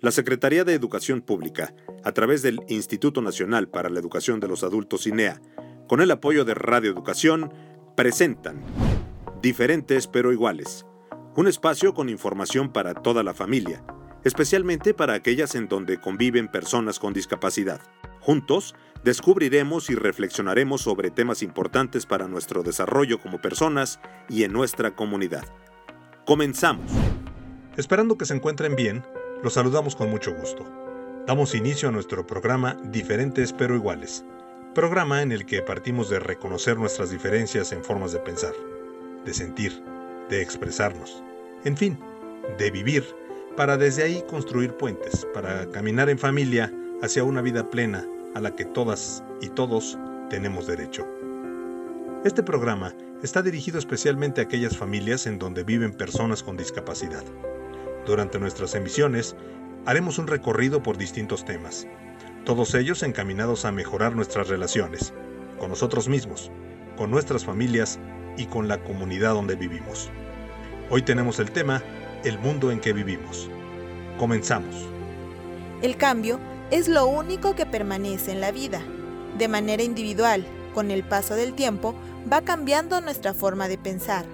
La Secretaría de Educación Pública, a través del Instituto Nacional para la Educación de los Adultos INEA, con el apoyo de Radio Educación, presentan Diferentes pero iguales, un espacio con información para toda la familia, especialmente para aquellas en donde conviven personas con discapacidad. Juntos, descubriremos y reflexionaremos sobre temas importantes para nuestro desarrollo como personas y en nuestra comunidad. Comenzamos. Esperando que se encuentren bien, los saludamos con mucho gusto. Damos inicio a nuestro programa Diferentes pero iguales, programa en el que partimos de reconocer nuestras diferencias en formas de pensar, de sentir, de expresarnos, en fin, de vivir, para desde ahí construir puentes, para caminar en familia hacia una vida plena a la que todas y todos tenemos derecho. Este programa está dirigido especialmente a aquellas familias en donde viven personas con discapacidad. Durante nuestras emisiones haremos un recorrido por distintos temas, todos ellos encaminados a mejorar nuestras relaciones, con nosotros mismos, con nuestras familias y con la comunidad donde vivimos. Hoy tenemos el tema El mundo en que vivimos. Comenzamos. El cambio es lo único que permanece en la vida. De manera individual, con el paso del tiempo, va cambiando nuestra forma de pensar,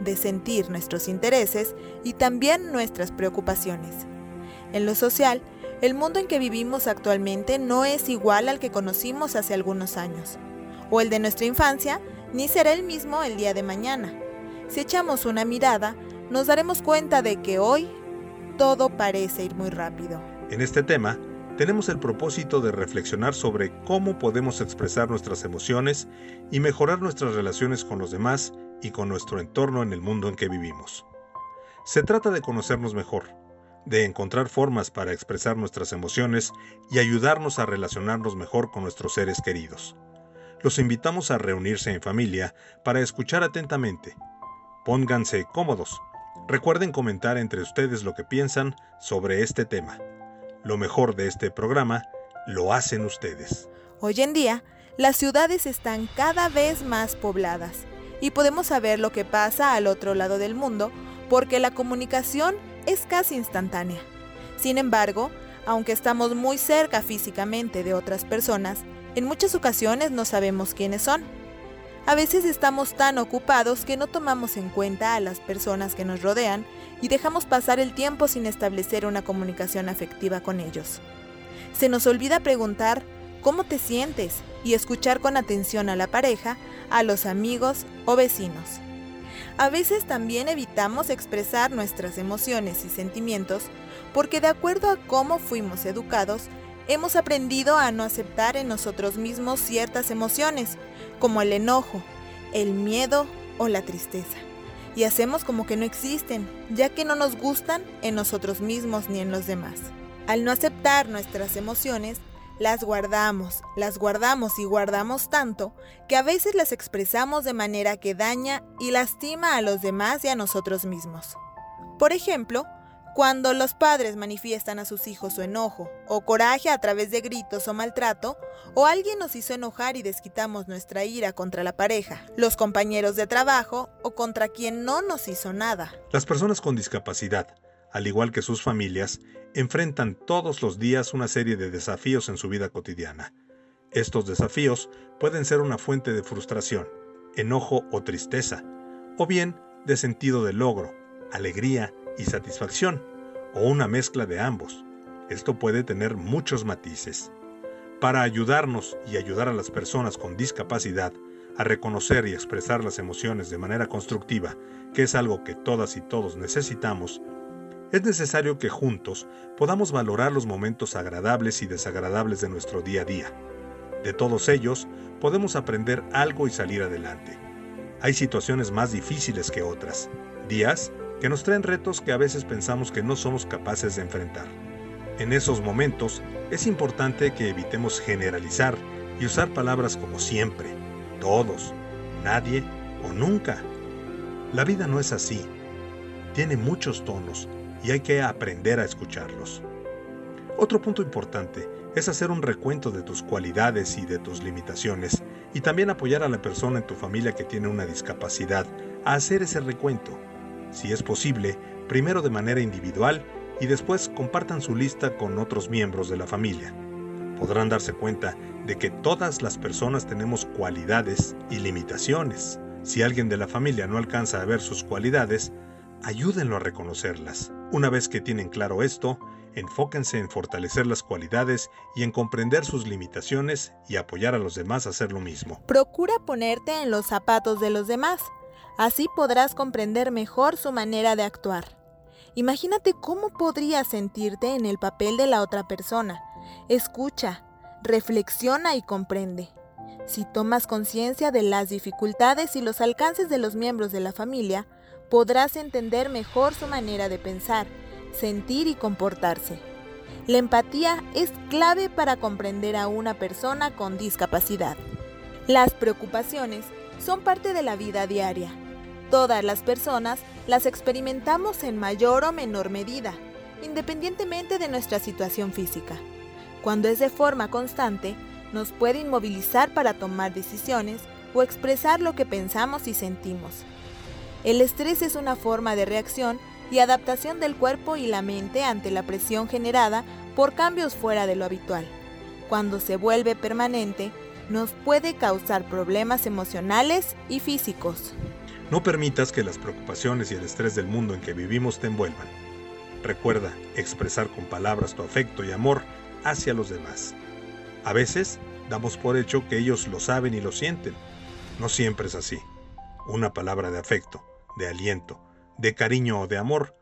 de sentir nuestros intereses y también nuestras preocupaciones. En lo social, el mundo en que vivimos actualmente no es igual al que conocimos hace algunos años, o el de nuestra infancia, ni será el mismo el día de mañana. Si echamos una mirada, nos daremos cuenta de que hoy todo parece ir muy rápido. En este tema, tenemos el propósito de reflexionar sobre cómo podemos expresar nuestras emociones y mejorar nuestras relaciones con los demás y con nuestro entorno en el mundo en que vivimos. Se trata de conocernos mejor, de encontrar formas para expresar nuestras emociones y ayudarnos a relacionarnos mejor con nuestros seres queridos. Los invitamos a reunirse en familia para escuchar atentamente. Pónganse cómodos. Recuerden comentar entre ustedes lo que piensan sobre este tema. Lo mejor de este programa lo hacen ustedes. Hoy en día, las ciudades están cada vez más pobladas y podemos saber lo que pasa al otro lado del mundo porque la comunicación es casi instantánea. Sin embargo, aunque estamos muy cerca físicamente de otras personas, en muchas ocasiones no sabemos quiénes son. A veces estamos tan ocupados que no tomamos en cuenta a las personas que nos rodean y dejamos pasar el tiempo sin establecer una comunicación afectiva con ellos. Se nos olvida preguntar cómo te sientes y escuchar con atención a la pareja, a los amigos o vecinos. A veces también evitamos expresar nuestras emociones y sentimientos porque de acuerdo a cómo fuimos educados, hemos aprendido a no aceptar en nosotros mismos ciertas emociones, como el enojo, el miedo o la tristeza y hacemos como que no existen, ya que no nos gustan en nosotros mismos ni en los demás. Al no aceptar nuestras emociones, las guardamos, las guardamos y guardamos tanto que a veces las expresamos de manera que daña y lastima a los demás y a nosotros mismos. Por ejemplo, cuando los padres manifiestan a sus hijos su enojo o coraje a través de gritos o maltrato, o alguien nos hizo enojar y desquitamos nuestra ira contra la pareja, los compañeros de trabajo o contra quien no nos hizo nada. Las personas con discapacidad, al igual que sus familias, enfrentan todos los días una serie de desafíos en su vida cotidiana. Estos desafíos pueden ser una fuente de frustración, enojo o tristeza, o bien de sentido de logro, alegría y satisfacción, o una mezcla de ambos. Esto puede tener muchos matices. Para ayudarnos y ayudar a las personas con discapacidad a reconocer y expresar las emociones de manera constructiva, que es algo que todas y todos necesitamos, es necesario que juntos podamos valorar los momentos agradables y desagradables de nuestro día a día. De todos ellos podemos aprender algo y salir adelante. Hay situaciones más difíciles que otras, días que nos traen retos que a veces pensamos que no somos capaces de enfrentar. En esos momentos es importante que evitemos generalizar y usar palabras como siempre, todos, nadie o nunca. La vida no es así. Tiene muchos tonos y hay que aprender a escucharlos. Otro punto importante es hacer un recuento de tus cualidades y de tus limitaciones y también apoyar a la persona en tu familia que tiene una discapacidad a hacer ese recuento si es posible, primero de manera individual y después compartan su lista con otros miembros de la familia. Podrán darse cuenta de que todas las personas tenemos cualidades y limitaciones. Si alguien de la familia no alcanza a ver sus cualidades, ayúdenlo a reconocerlas. Una vez que tienen claro esto, enfóquense en fortalecer las cualidades y en comprender sus limitaciones y apoyar a los demás a hacer lo mismo. Procura ponerte en los zapatos de los demás. Así podrás comprender mejor su manera de actuar. Imagínate cómo podrías sentirte en el papel de la otra persona. Escucha, reflexiona y comprende. Si tomas conciencia de las dificultades y los alcances de los miembros de la familia, podrás entender mejor su manera de pensar, sentir y comportarse. La empatía es clave para comprender a una persona con discapacidad. Las preocupaciones son parte de la vida diaria. Todas las personas las experimentamos en mayor o menor medida, independientemente de nuestra situación física. Cuando es de forma constante, nos puede inmovilizar para tomar decisiones o expresar lo que pensamos y sentimos. El estrés es una forma de reacción y adaptación del cuerpo y la mente ante la presión generada por cambios fuera de lo habitual. Cuando se vuelve permanente, nos puede causar problemas emocionales y físicos. No permitas que las preocupaciones y el estrés del mundo en que vivimos te envuelvan. Recuerda expresar con palabras tu afecto y amor hacia los demás. A veces damos por hecho que ellos lo saben y lo sienten. No siempre es así. Una palabra de afecto, de aliento, de cariño o de amor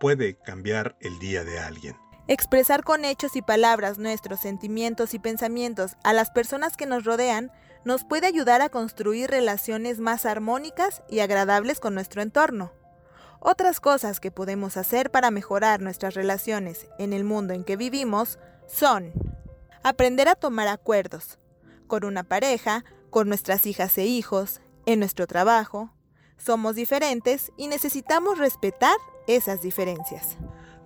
puede cambiar el día de alguien. Expresar con hechos y palabras nuestros sentimientos y pensamientos a las personas que nos rodean nos puede ayudar a construir relaciones más armónicas y agradables con nuestro entorno. Otras cosas que podemos hacer para mejorar nuestras relaciones en el mundo en que vivimos son aprender a tomar acuerdos con una pareja, con nuestras hijas e hijos, en nuestro trabajo. Somos diferentes y necesitamos respetar esas diferencias.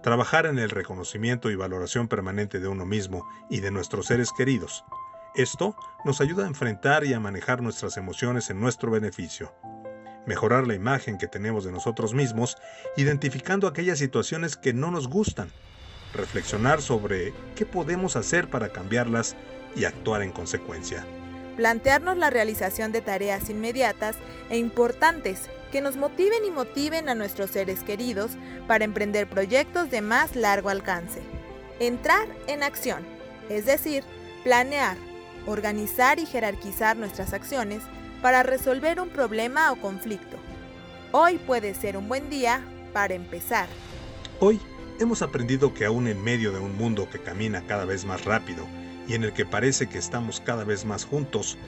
Trabajar en el reconocimiento y valoración permanente de uno mismo y de nuestros seres queridos. Esto nos ayuda a enfrentar y a manejar nuestras emociones en nuestro beneficio. Mejorar la imagen que tenemos de nosotros mismos, identificando aquellas situaciones que no nos gustan reflexionar sobre qué podemos hacer para cambiarlas y actuar en consecuencia. Plantearnos la realización de tareas inmediatas e importantes que nos motiven y motiven a nuestros seres queridos para emprender proyectos de más largo alcance. Entrar en acción, es decir, planear, organizar y jerarquizar nuestras acciones para resolver un problema o conflicto. Hoy puede ser un buen día para empezar. Hoy hemos aprendido que aún en medio de un mundo que camina cada vez más rápido y en el que parece que estamos cada vez más juntos,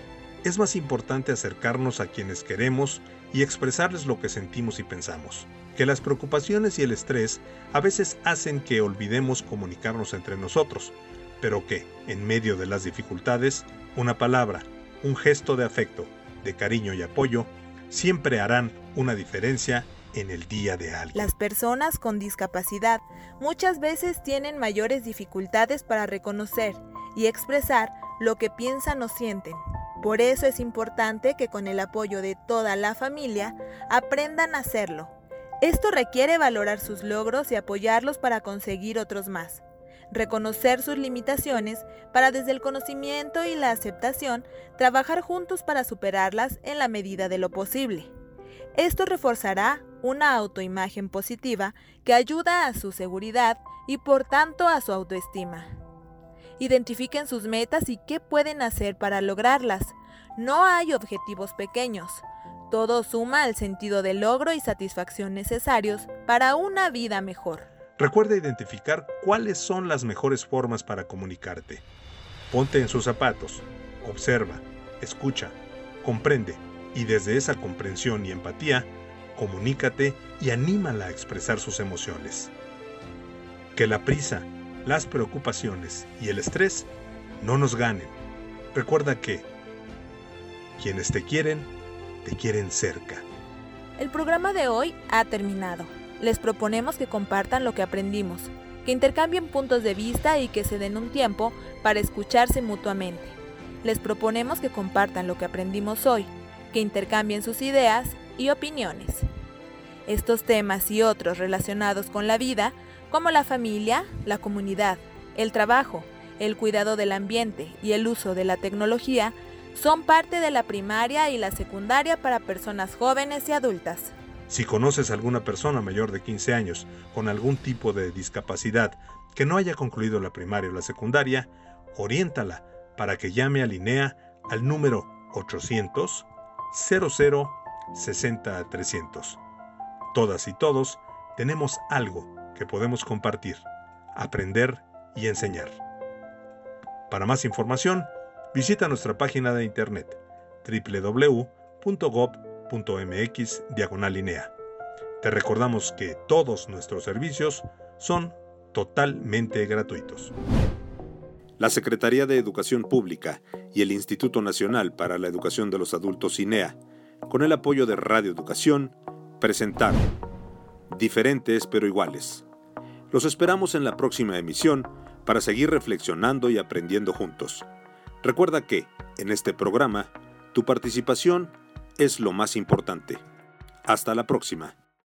es más importante acercarnos a quienes queremos y expresarles lo que sentimos y pensamos. Que las preocupaciones y el estrés a veces hacen que olvidemos comunicarnos entre nosotros, pero que, en medio de las dificultades, una palabra, un gesto de afecto, de cariño y apoyo, siempre harán una diferencia en el día de alguien. Las personas con discapacidad muchas veces tienen mayores dificultades para reconocer y expresar lo que piensan o sienten. Por eso es importante que con el apoyo de toda la familia aprendan a hacerlo. Esto requiere valorar sus logros y apoyarlos para conseguir otros más. Reconocer sus limitaciones para desde el conocimiento y la aceptación trabajar juntos para superarlas en la medida de lo posible. Esto reforzará una autoimagen positiva que ayuda a su seguridad y por tanto a su autoestima. Identifiquen sus metas y qué pueden hacer para lograrlas. No hay objetivos pequeños. Todo suma al sentido de logro y satisfacción necesarios para una vida mejor. Recuerda identificar cuáles son las mejores formas para comunicarte. Ponte en sus zapatos, observa, escucha, comprende y desde esa comprensión y empatía, comunícate y anímala a expresar sus emociones. Que la prisa, las preocupaciones y el estrés no nos ganen. Recuerda que quienes te quieren, te quieren cerca. El programa de hoy ha terminado. Les proponemos que compartan lo que aprendimos, que intercambien puntos de vista y que se den un tiempo para escucharse mutuamente. Les proponemos que compartan lo que aprendimos hoy que intercambien sus ideas y opiniones. Estos temas y otros relacionados con la vida como la familia, la comunidad, el trabajo, el cuidado del ambiente y el uso de la tecnología, son parte de la primaria y la secundaria para personas jóvenes y adultas. Si conoces a alguna persona mayor de 15 años con algún tipo de discapacidad que no haya concluido la primaria o la secundaria, oriéntala para que llame a Linea al número 800 00 60 300. Todas y todos tenemos algo que podemos compartir, aprender y enseñar. Para más información, visita nuestra página de internet www.gov.mx linea. Te recordamos que todos nuestros servicios son totalmente gratuitos. La Secretaría de Educación Pública y el Instituto Nacional para la Educación de los Adultos INEA, con el apoyo de Radio Educación, presentaron Diferentes pero iguales. Los esperamos en la próxima emisión para seguir reflexionando y aprendiendo juntos. Recuerda que, en este programa, tu participación es lo más importante. Hasta la próxima.